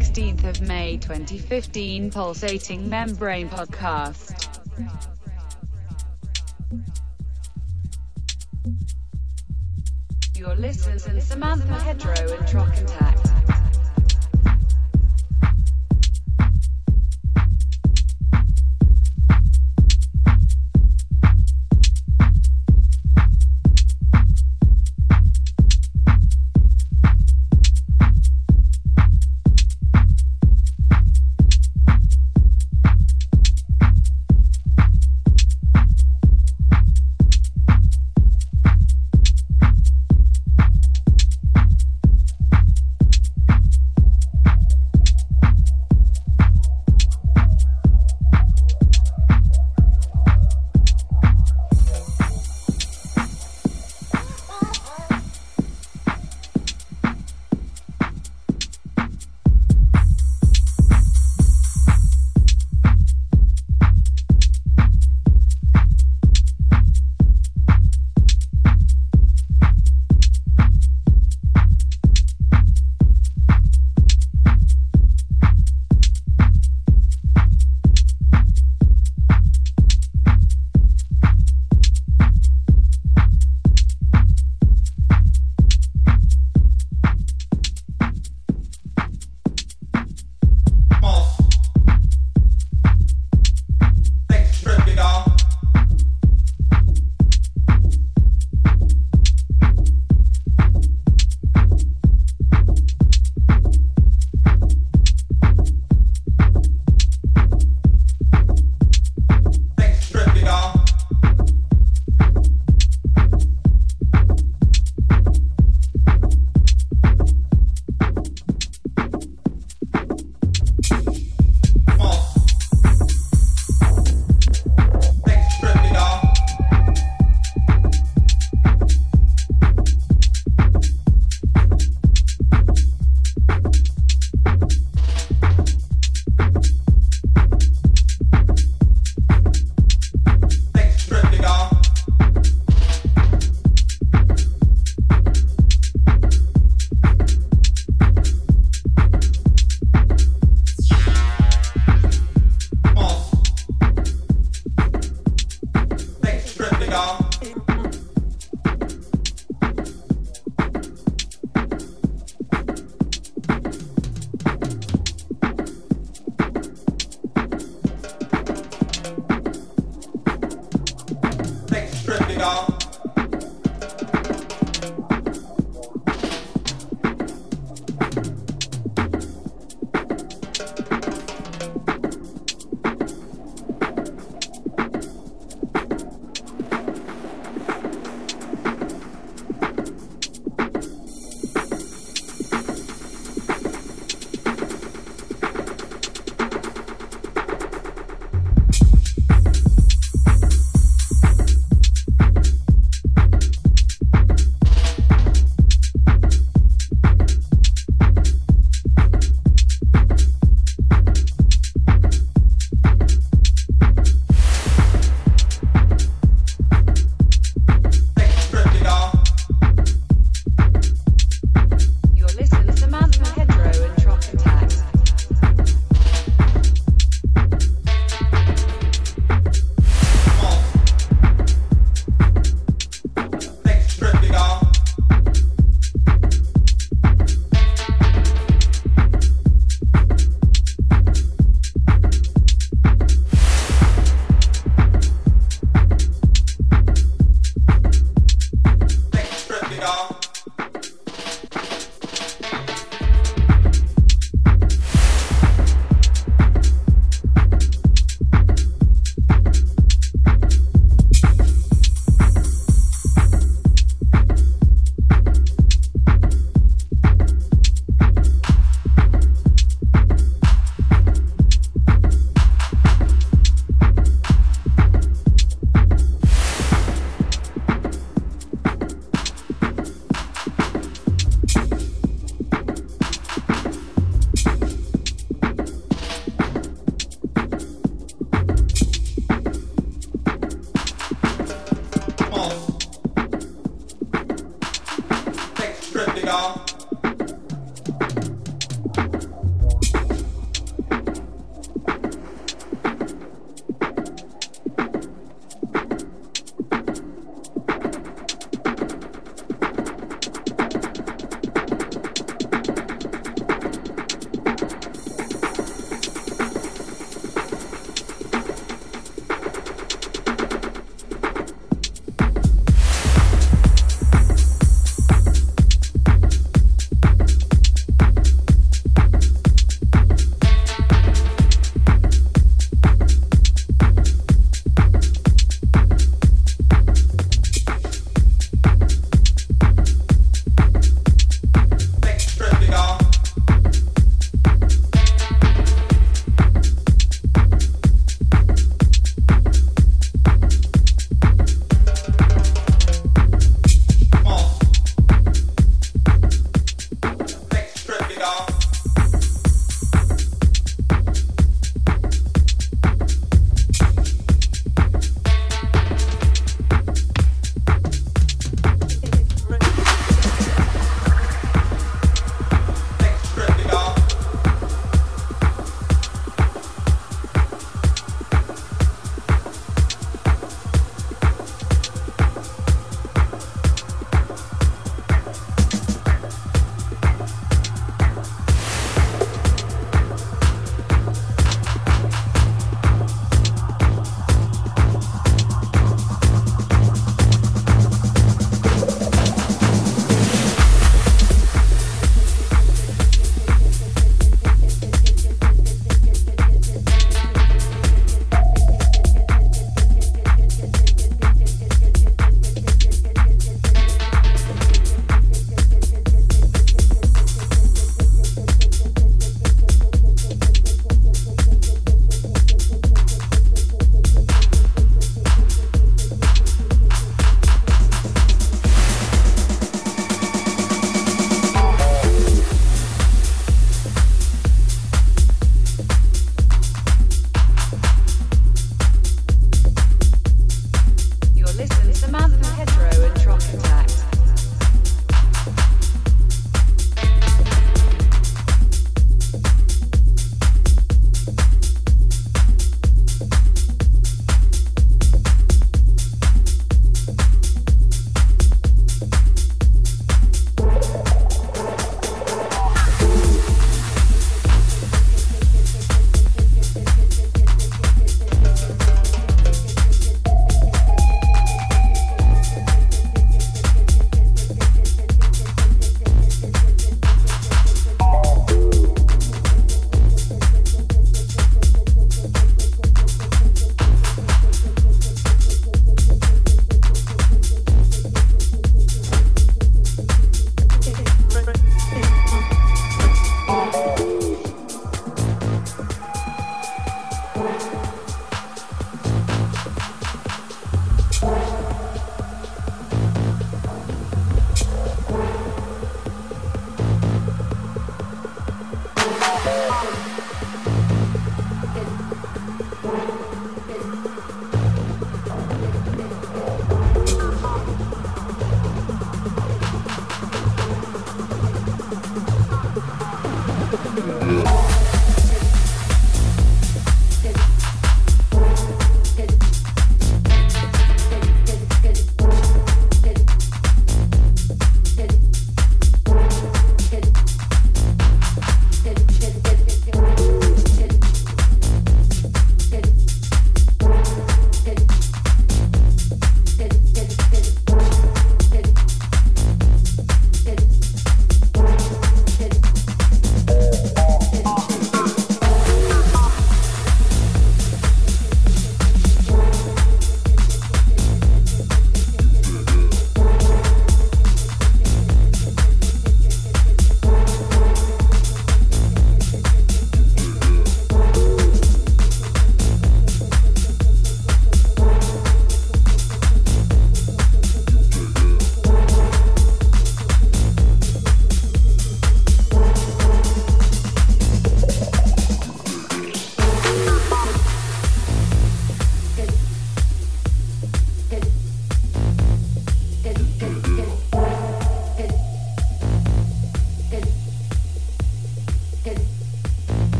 16th of May 2015 Pulsating Membrane Podcast. Your listeners and Samantha Hedgerow and Trock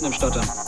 mitten im Stottern?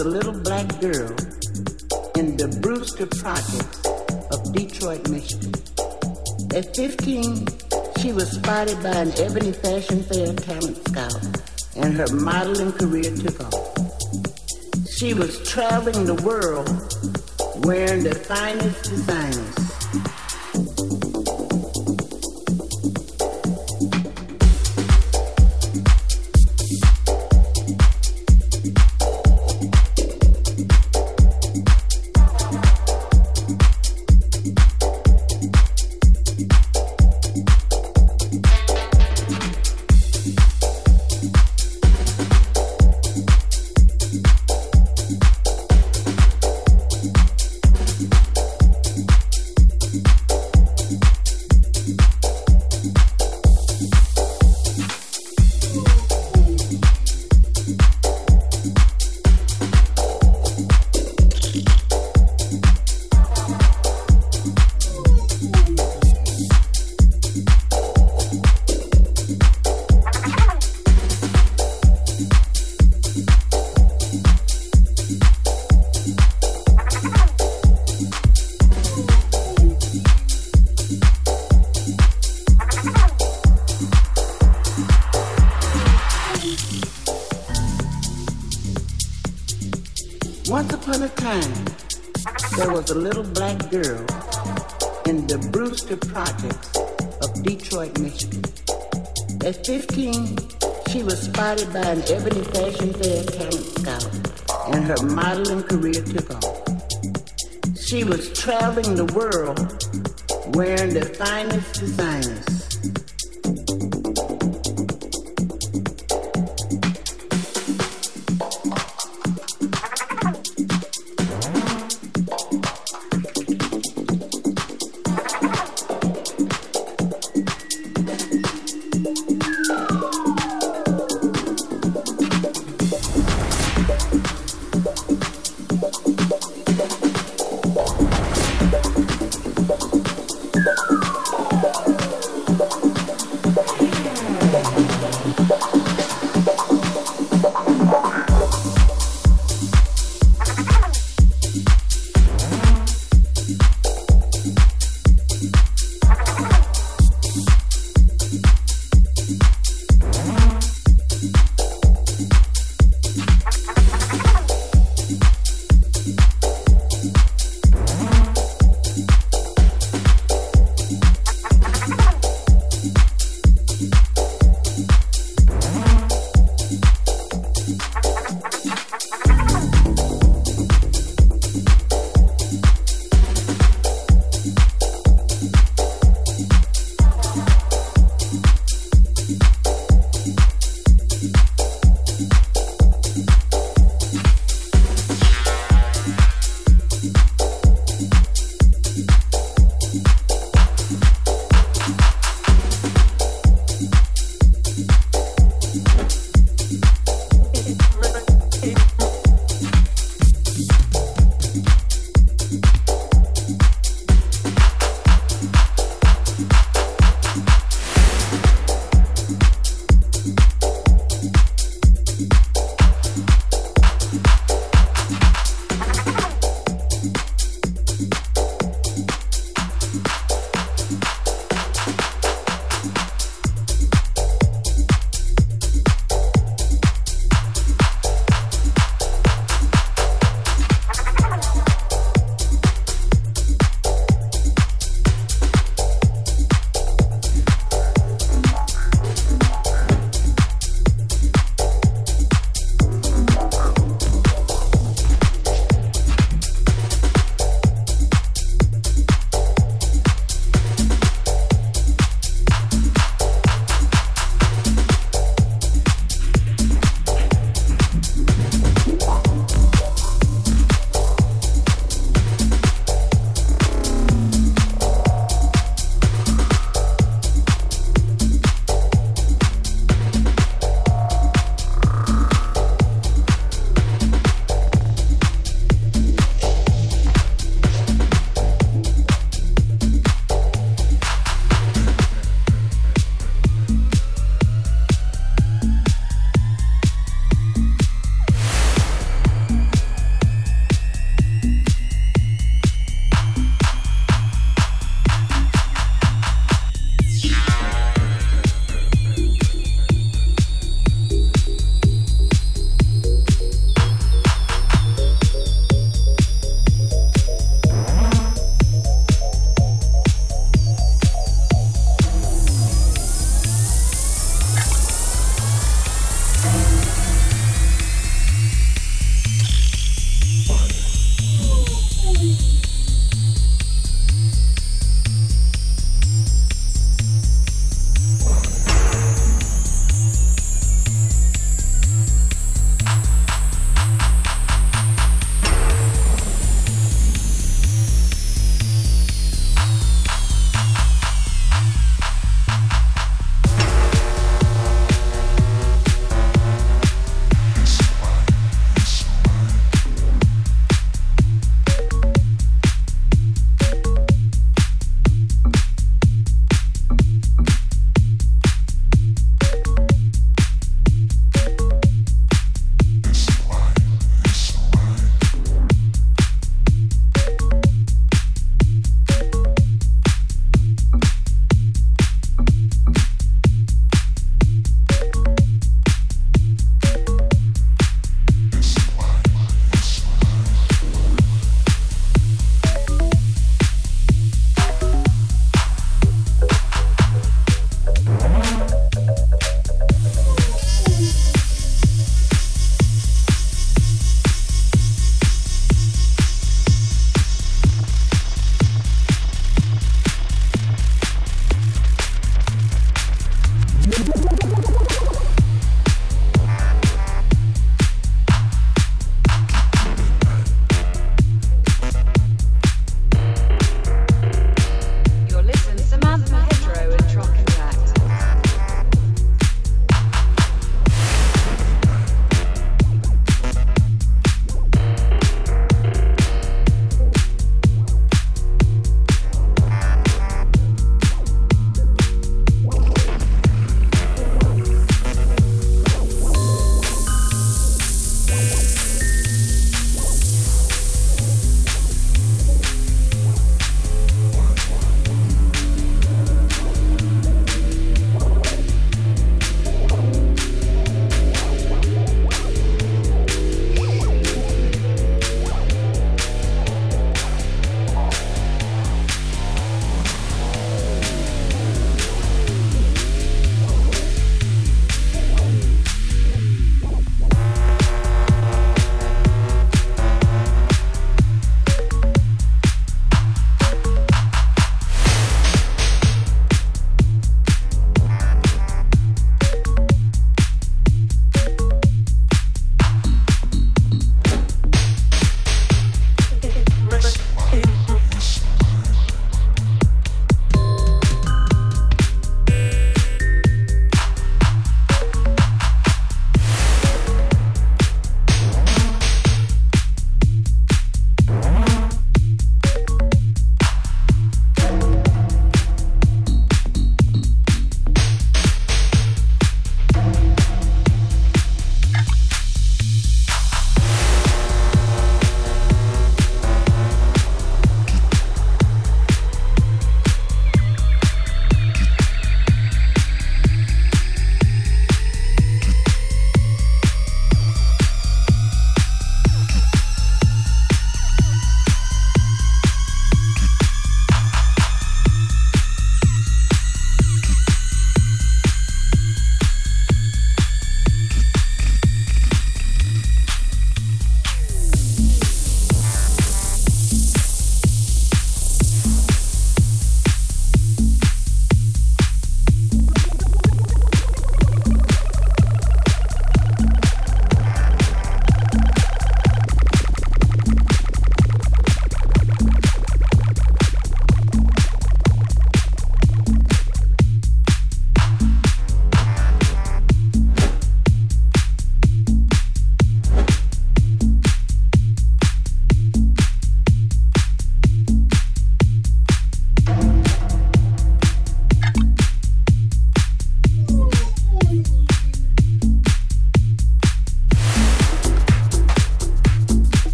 A little black girl in the Brewster Projects of Detroit, Michigan. At 15, she was spotted by an Ebony Fashion Fair talent scout, and her modeling career took off. She was traveling the world